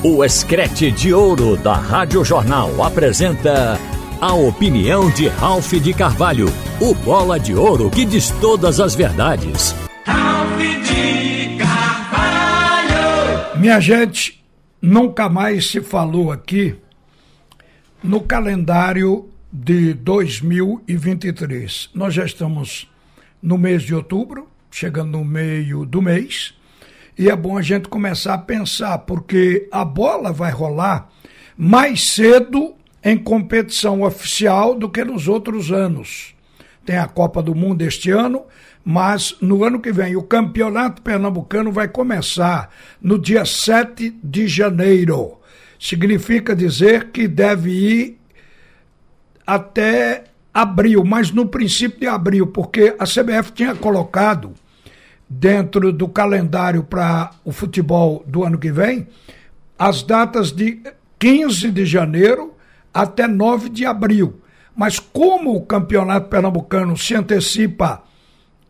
O Escrete de Ouro da Rádio Jornal apresenta a opinião de Ralph de Carvalho, o bola de ouro que diz todas as verdades. Ralph de Carvalho! Minha gente, nunca mais se falou aqui no calendário de 2023. Nós já estamos no mês de outubro, chegando no meio do mês, e é bom a gente começar a pensar, porque a bola vai rolar mais cedo em competição oficial do que nos outros anos. Tem a Copa do Mundo este ano, mas no ano que vem o Campeonato Pernambucano vai começar no dia 7 de janeiro. Significa dizer que deve ir até abril, mas no princípio de abril, porque a CBF tinha colocado dentro do calendário para o futebol do ano que vem as datas de 15 de janeiro até 9 de abril. Mas como o campeonato pernambucano se antecipa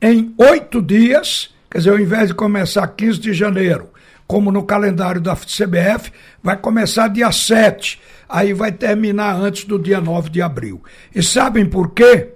em oito dias, quer dizer, ao invés de começar 15 de janeiro, como no calendário da CBF, vai começar dia 7, aí vai terminar antes do dia 9 de abril. E sabem por quê?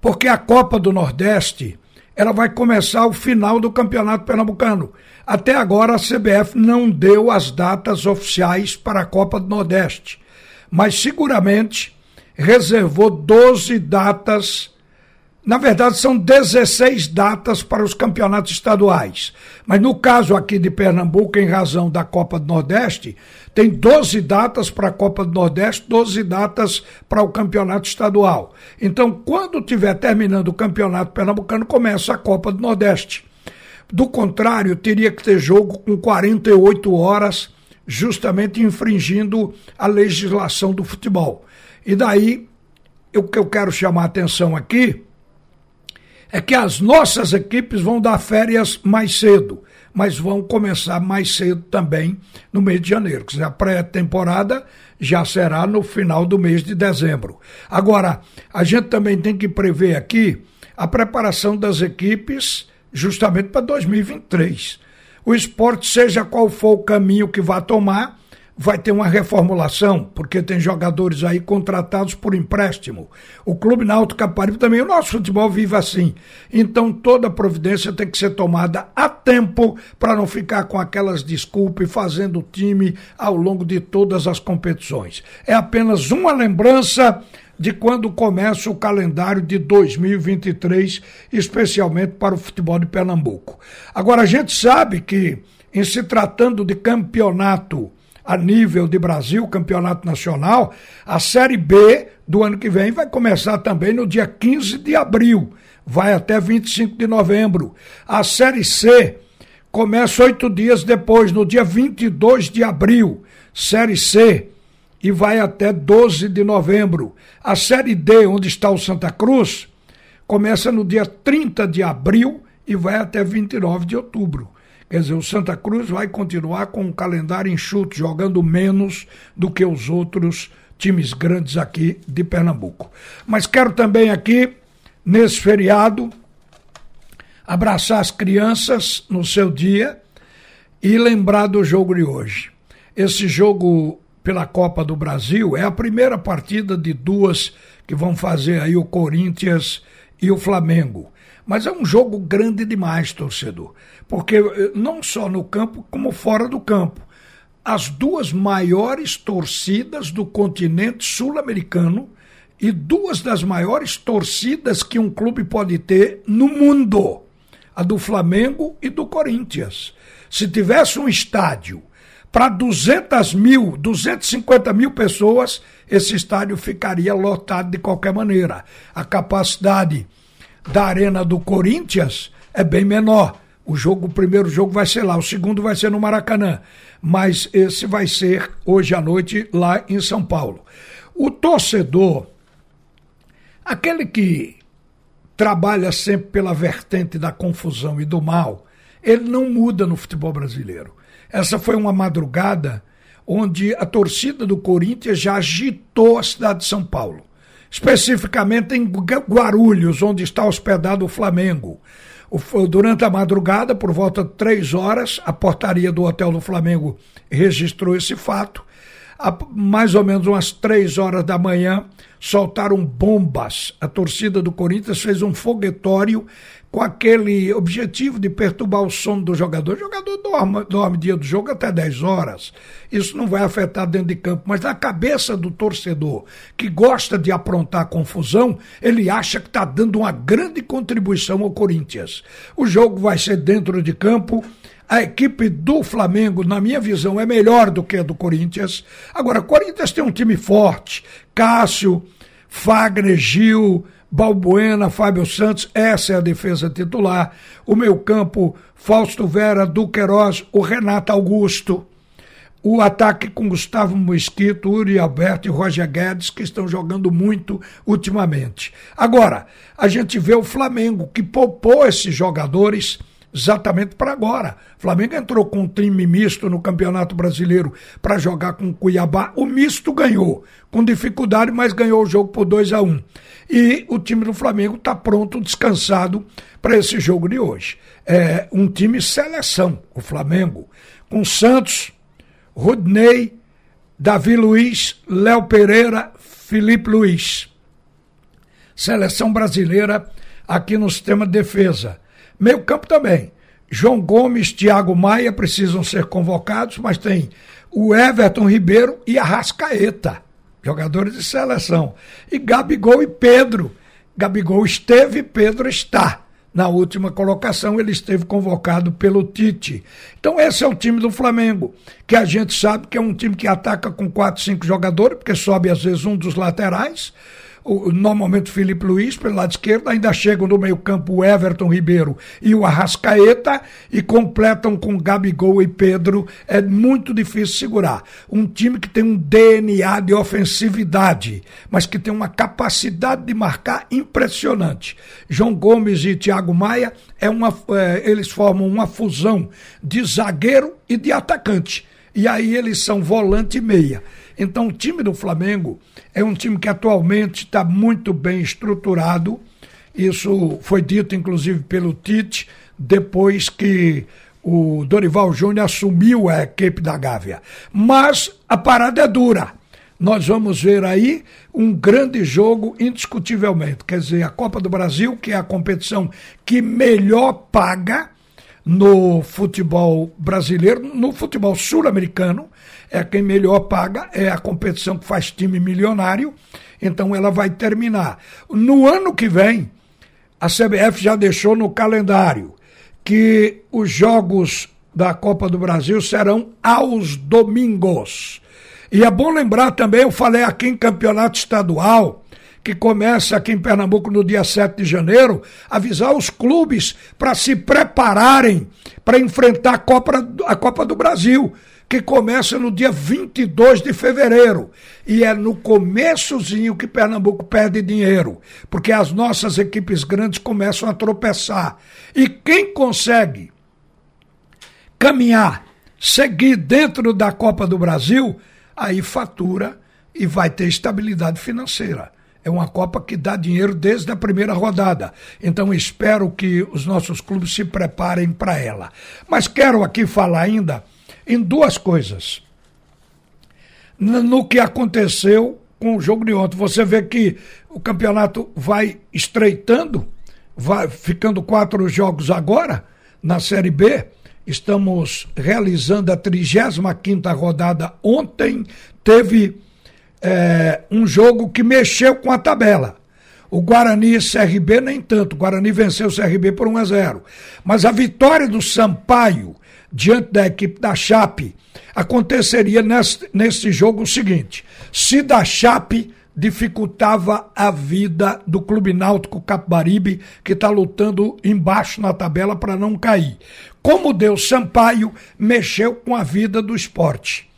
Porque a Copa do Nordeste ela vai começar o final do Campeonato Pernambucano. Até agora a CBF não deu as datas oficiais para a Copa do Nordeste, mas seguramente reservou 12 datas na verdade, são 16 datas para os campeonatos estaduais. Mas no caso aqui de Pernambuco, em razão da Copa do Nordeste, tem 12 datas para a Copa do Nordeste, 12 datas para o campeonato estadual. Então, quando tiver terminando o campeonato pernambucano, começa a Copa do Nordeste. Do contrário, teria que ter jogo com 48 horas, justamente infringindo a legislação do futebol. E daí, o que eu quero chamar a atenção aqui é que as nossas equipes vão dar férias mais cedo, mas vão começar mais cedo também no mês de janeiro. Dizer, a pré-temporada já será no final do mês de dezembro. Agora, a gente também tem que prever aqui a preparação das equipes justamente para 2023. O esporte, seja qual for o caminho que vá tomar, vai ter uma reformulação, porque tem jogadores aí contratados por empréstimo. O Clube Náutico Caparibe também, o nosso futebol vive assim. Então toda providência tem que ser tomada a tempo para não ficar com aquelas desculpas fazendo o time ao longo de todas as competições. É apenas uma lembrança de quando começa o calendário de 2023, especialmente para o futebol de Pernambuco. Agora a gente sabe que em se tratando de campeonato a nível de Brasil, campeonato nacional, a Série B do ano que vem vai começar também no dia 15 de abril, vai até 25 de novembro. A Série C começa oito dias depois, no dia 22 de abril, Série C, e vai até 12 de novembro. A Série D, onde está o Santa Cruz, começa no dia 30 de abril e vai até 29 de outubro. Quer dizer, o Santa Cruz vai continuar com um calendário enxuto, jogando menos do que os outros times grandes aqui de Pernambuco. Mas quero também aqui, nesse feriado, abraçar as crianças no seu dia e lembrar do jogo de hoje. Esse jogo pela Copa do Brasil é a primeira partida de duas que vão fazer aí o Corinthians e o Flamengo. Mas é um jogo grande demais, torcedor. Porque eh, não só no campo, como fora do campo. As duas maiores torcidas do continente sul-americano e duas das maiores torcidas que um clube pode ter no mundo: a do Flamengo e do Corinthians. Se tivesse um estádio para 200 mil, 250 mil pessoas, esse estádio ficaria lotado de qualquer maneira. A capacidade da Arena do Corinthians é bem menor. O jogo, o primeiro jogo vai ser lá, o segundo vai ser no Maracanã, mas esse vai ser hoje à noite lá em São Paulo. O torcedor, aquele que trabalha sempre pela vertente da confusão e do mal, ele não muda no futebol brasileiro. Essa foi uma madrugada onde a torcida do Corinthians já agitou a cidade de São Paulo especificamente em Guarulhos, onde está hospedado o Flamengo. Durante a madrugada, por volta de três horas, a portaria do Hotel do Flamengo registrou esse fato. A mais ou menos umas três horas da manhã, soltaram bombas. A torcida do Corinthians fez um foguetório com aquele objetivo de perturbar o sono do jogador. O jogador dorme, dorme dia do jogo até 10 horas. Isso não vai afetar dentro de campo, mas na cabeça do torcedor que gosta de aprontar confusão, ele acha que está dando uma grande contribuição ao Corinthians. O jogo vai ser dentro de campo. A equipe do Flamengo, na minha visão, é melhor do que a do Corinthians. Agora, o Corinthians tem um time forte. Cássio, Fagner, Gil, Balbuena, Fábio Santos, essa é a defesa titular. O meu campo, Fausto Vera, Duqueiroz, o Renato Augusto. O ataque com Gustavo Mosquito, Uri Alberto e Roger Guedes, que estão jogando muito ultimamente. Agora, a gente vê o Flamengo, que poupou esses jogadores exatamente para agora. O Flamengo entrou com um time misto no Campeonato Brasileiro para jogar com o Cuiabá. O misto ganhou, com dificuldade, mas ganhou o jogo por 2 a 1 um. E o time do Flamengo está pronto, descansado para esse jogo de hoje. É um time seleção, o Flamengo, com Santos, Rodney, Davi Luiz, Léo Pereira, Felipe Luiz. Seleção brasileira aqui no sistema de defesa. Meio campo também. João Gomes, Thiago Maia precisam ser convocados, mas tem o Everton Ribeiro e a Rascaeta, jogadores de seleção. E Gabigol e Pedro. Gabigol esteve, Pedro está. Na última colocação, ele esteve convocado pelo Tite. Então, esse é o time do Flamengo, que a gente sabe que é um time que ataca com quatro, cinco jogadores, porque sobe às vezes um dos laterais o, normalmente o Felipe Luiz pelo lado esquerdo, ainda chegam no meio-campo o Everton Ribeiro e o Arrascaeta e completam com Gabigol e Pedro. É muito difícil segurar. Um time que tem um DNA de ofensividade, mas que tem uma capacidade de marcar impressionante. João Gomes e Thiago Maia é uma, é, eles formam uma fusão de zagueiro e de atacante. E aí eles são volante e meia. Então, o time do Flamengo é um time que atualmente está muito bem estruturado. Isso foi dito, inclusive, pelo Tite, depois que o Dorival Júnior assumiu a equipe da Gávea. Mas a parada é dura. Nós vamos ver aí um grande jogo, indiscutivelmente. Quer dizer, a Copa do Brasil, que é a competição que melhor paga no futebol brasileiro, no futebol sul-americano, é quem melhor paga, é a competição que faz time milionário, então ela vai terminar. No ano que vem, a CBF já deixou no calendário que os jogos da Copa do Brasil serão aos domingos. E é bom lembrar também, eu falei aqui em campeonato estadual, que começa aqui em Pernambuco no dia 7 de janeiro, avisar os clubes para se prepararem para enfrentar a Copa, a Copa do Brasil, que começa no dia 22 de fevereiro. E é no começozinho que Pernambuco perde dinheiro, porque as nossas equipes grandes começam a tropeçar. E quem consegue caminhar, seguir dentro da Copa do Brasil, aí fatura e vai ter estabilidade financeira. É uma Copa que dá dinheiro desde a primeira rodada. Então espero que os nossos clubes se preparem para ela. Mas quero aqui falar ainda em duas coisas. No que aconteceu com o jogo de ontem. Você vê que o campeonato vai estreitando, vai ficando quatro jogos agora na Série B. Estamos realizando a 35 quinta rodada. Ontem teve é, um jogo que mexeu com a tabela. O Guarani e CRB nem tanto. O Guarani venceu o CRB por 1 a 0. Mas a vitória do Sampaio diante da equipe da Chape aconteceria nesse, nesse jogo o seguinte: se da Chape dificultava a vida do Clube Náutico Capibaribe, que está lutando embaixo na tabela para não cair. Como deu Sampaio, mexeu com a vida do esporte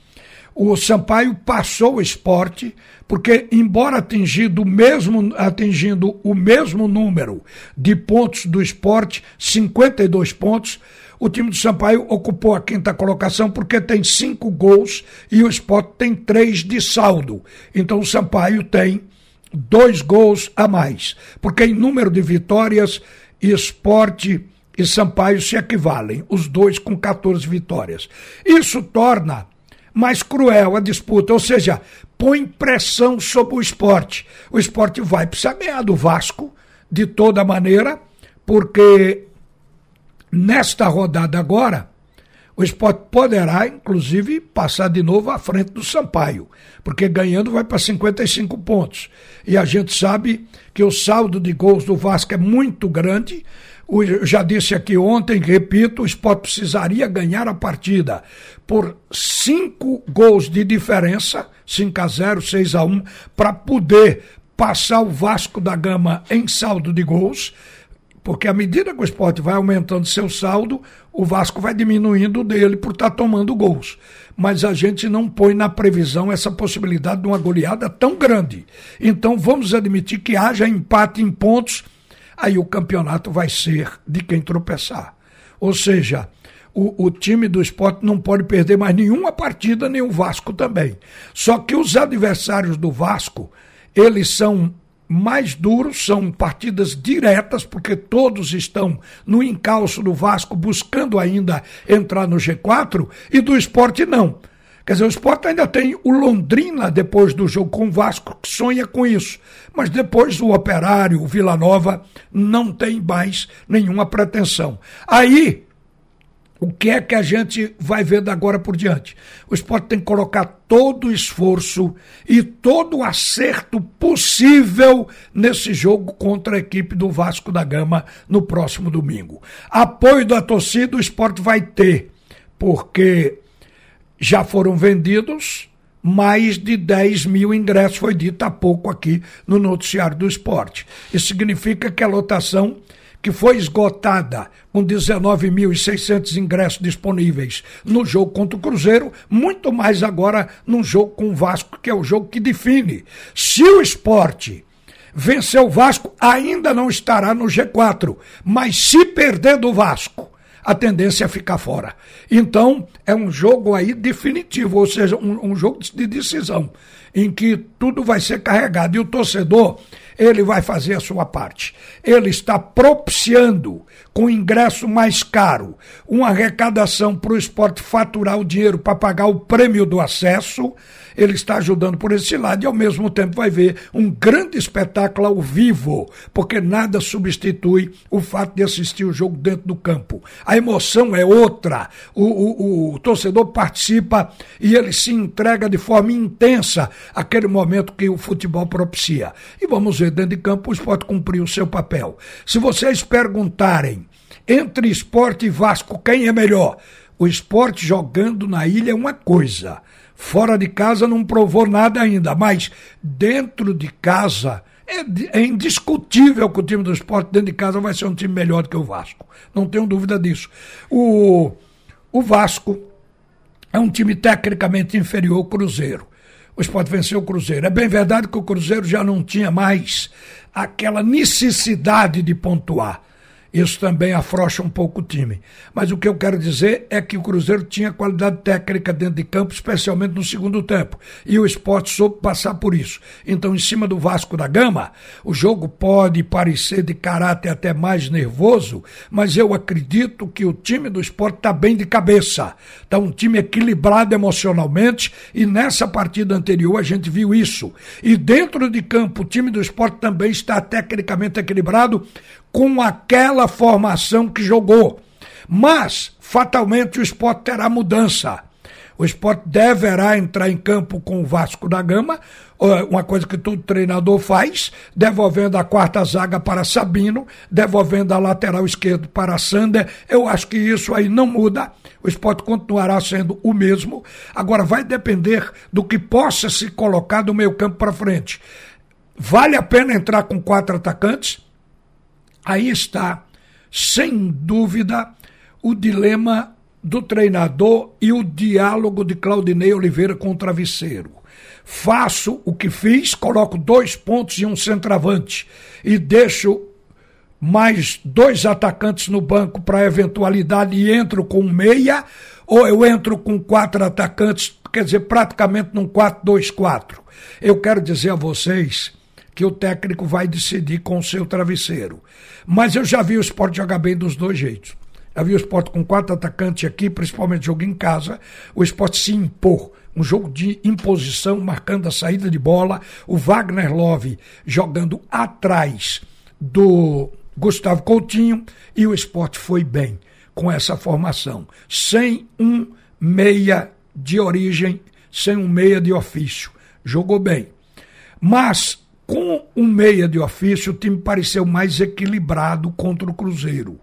o Sampaio passou o esporte, porque, embora atingindo o mesmo, atingindo o mesmo número de pontos do esporte, 52 pontos, o time do Sampaio ocupou a quinta colocação porque tem cinco gols e o esporte tem três de saldo. Então o Sampaio tem dois gols a mais. Porque em número de vitórias, esporte e Sampaio se equivalem, os dois com 14 vitórias. Isso torna mais cruel a disputa, ou seja, põe pressão sobre o esporte. O esporte vai precisar ganhar do Vasco de toda maneira, porque nesta rodada agora, o esporte poderá, inclusive, passar de novo à frente do Sampaio, porque ganhando vai para 55 pontos. E a gente sabe que o saldo de gols do Vasco é muito grande. Eu já disse aqui ontem, repito, o esporte precisaria ganhar a partida por cinco gols de diferença, 5 a 0, 6 a 1, para poder passar o Vasco da Gama em saldo de gols porque à medida que o esporte vai aumentando seu saldo, o Vasco vai diminuindo dele por estar tá tomando gols. Mas a gente não põe na previsão essa possibilidade de uma goleada tão grande. Então vamos admitir que haja empate em pontos, aí o campeonato vai ser de quem tropeçar. Ou seja, o, o, time do esporte não pode perder mais nenhuma partida, nem o Vasco também. Só que os adversários do Vasco, eles são mais duros, são partidas diretas, porque todos estão no encalço do Vasco buscando ainda entrar no G4 e do esporte não. Quer dizer, o esporte ainda tem o Londrina depois do jogo com o Vasco, que sonha com isso. Mas depois o Operário, o Vila Nova, não tem mais nenhuma pretensão. Aí o que é que a gente vai ver da agora por diante? O esporte tem que colocar todo o esforço e todo o acerto possível nesse jogo contra a equipe do Vasco da Gama no próximo domingo. Apoio da torcida o esporte vai ter, porque já foram vendidos mais de 10 mil ingressos, foi dito há pouco aqui no noticiário do esporte. Isso significa que a lotação que foi esgotada com 19.600 ingressos disponíveis no jogo contra o Cruzeiro, muito mais agora num jogo com o Vasco, que é o jogo que define. Se o esporte vencer o Vasco, ainda não estará no G4, mas se perder do Vasco, a tendência é ficar fora. Então, é um jogo aí definitivo, ou seja, um, um jogo de decisão, em que tudo vai ser carregado. E o torcedor ele vai fazer a sua parte. Ele está propiciando, com ingresso mais caro, uma arrecadação para o esporte faturar o dinheiro para pagar o prêmio do acesso ele está ajudando por esse lado e ao mesmo tempo vai ver um grande espetáculo ao vivo, porque nada substitui o fato de assistir o jogo dentro do campo. A emoção é outra. O, o, o torcedor participa e ele se entrega de forma intensa aquele momento que o futebol propicia. E vamos ver, dentro de campo, o esporte cumpriu o seu papel. Se vocês perguntarem entre esporte e Vasco, quem é melhor? O esporte jogando na ilha é uma coisa. Fora de casa não provou nada ainda, mas dentro de casa é, é, indiscutível que o time do esporte dentro de casa vai ser um time melhor do que o Vasco. Não tenho dúvida disso. O, o Vasco é um time tecnicamente inferior ao Cruzeiro. O esporte venceu o Cruzeiro. É bem verdade que o Cruzeiro já não tinha mais aquela necessidade de pontuar. Isso também afrouxa um pouco o time. Mas o que eu quero dizer é que o Cruzeiro tinha qualidade técnica dentro de campo, especialmente no segundo tempo. E o esporte soube passar por isso. Então, em cima do Vasco da Gama, o jogo pode parecer de caráter até mais nervoso, mas eu acredito que o time do esporte está bem de cabeça. Está um time equilibrado emocionalmente e nessa partida anterior a gente viu isso. E dentro de campo, o time do esporte também está tecnicamente equilibrado com aquela formação que jogou. Mas, fatalmente, o esporte terá mudança. O esporte deverá entrar em campo com o Vasco da Gama, uma coisa que todo treinador faz, devolvendo a quarta zaga para Sabino, devolvendo a lateral esquerdo para Sander. Eu acho que isso aí não muda. O esporte continuará sendo o mesmo. Agora vai depender do que possa se colocar do meio campo para frente. Vale a pena entrar com quatro atacantes? Aí está, sem dúvida, o dilema do treinador e o diálogo de Claudinei Oliveira com o travesseiro. Faço o que fiz, coloco dois pontos e um centroavante e deixo mais dois atacantes no banco para eventualidade e entro com meia, ou eu entro com quatro atacantes, quer dizer, praticamente num 4-2-4. Eu quero dizer a vocês que o técnico vai decidir com o seu travesseiro. Mas eu já vi o esporte jogar bem dos dois jeitos. Já vi o esporte com quatro atacantes aqui, principalmente jogo em casa, o esporte se impor. Um jogo de imposição, marcando a saída de bola. O Wagner Love jogando atrás do Gustavo Coutinho e o esporte foi bem com essa formação. Sem um meia de origem, sem um meia de ofício. Jogou bem. Mas com um meia de ofício, o time pareceu mais equilibrado contra o Cruzeiro.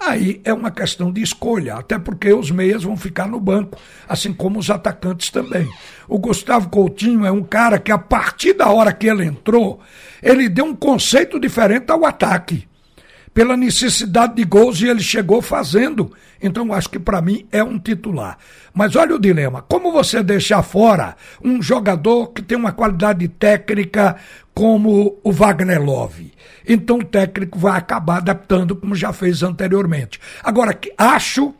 Aí é uma questão de escolha, até porque os meias vão ficar no banco, assim como os atacantes também. O Gustavo Coutinho é um cara que, a partir da hora que ele entrou, ele deu um conceito diferente ao ataque pela necessidade de gols e ele chegou fazendo. Então acho que para mim é um titular. Mas olha o dilema: como você deixar fora um jogador que tem uma qualidade técnica como o Wagner Love? Então o técnico vai acabar adaptando como já fez anteriormente. Agora, acho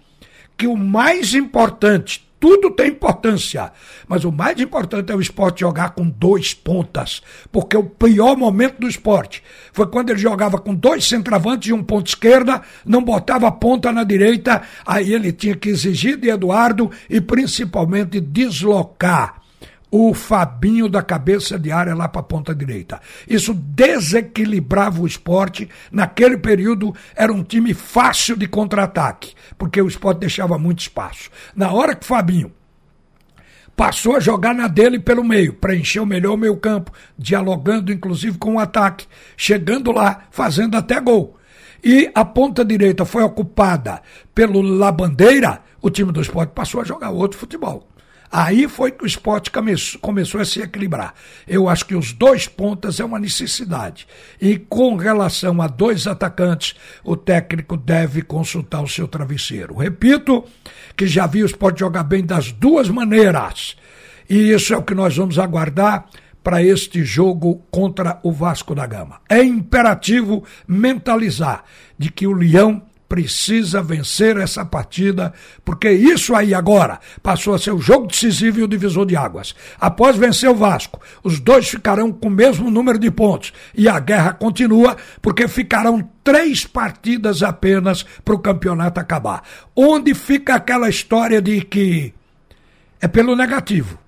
que o mais importante tudo tem importância. Mas o mais importante é o esporte jogar com dois pontas. Porque o pior momento do esporte foi quando ele jogava com dois centravantes e um ponto esquerda, não botava ponta na direita, aí ele tinha que exigir de Eduardo e principalmente deslocar o Fabinho da cabeça de área lá para a ponta direita. Isso desequilibrava o esporte. Naquele período era um time fácil de contra-ataque, porque o esporte deixava muito espaço. Na hora que o Fabinho passou a jogar na dele pelo meio, preencheu melhor o meio campo, dialogando inclusive com o ataque, chegando lá, fazendo até gol. E a ponta direita foi ocupada pelo Labandeira, o time do esporte passou a jogar outro futebol. Aí foi que o esporte começou, começou a se equilibrar. Eu acho que os dois pontas é uma necessidade. E com relação a dois atacantes, o técnico deve consultar o seu travesseiro. Repito que já vi o esporte jogar bem das duas maneiras. E isso é o que nós vamos aguardar para este jogo contra o Vasco da Gama. É imperativo mentalizar de que o Leão precisa vencer essa partida, porque isso aí agora passou a ser o jogo decisivo e o divisor de águas. Após vencer o Vasco, os dois ficarão com o mesmo número de pontos e a guerra continua, porque ficarão três partidas apenas para o campeonato acabar. Onde fica aquela história de que é pelo negativo.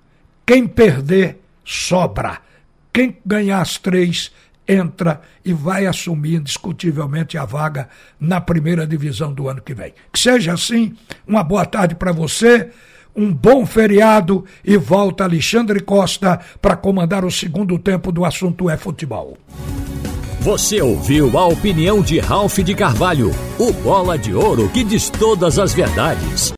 Quem perder, sobra. Quem ganhar as três, entra e vai assumir indiscutivelmente a vaga na primeira divisão do ano que vem. Que seja assim, uma boa tarde para você, um bom feriado e volta Alexandre Costa para comandar o segundo tempo do assunto é futebol. Você ouviu a opinião de Ralph de Carvalho, o bola de ouro que diz todas as verdades.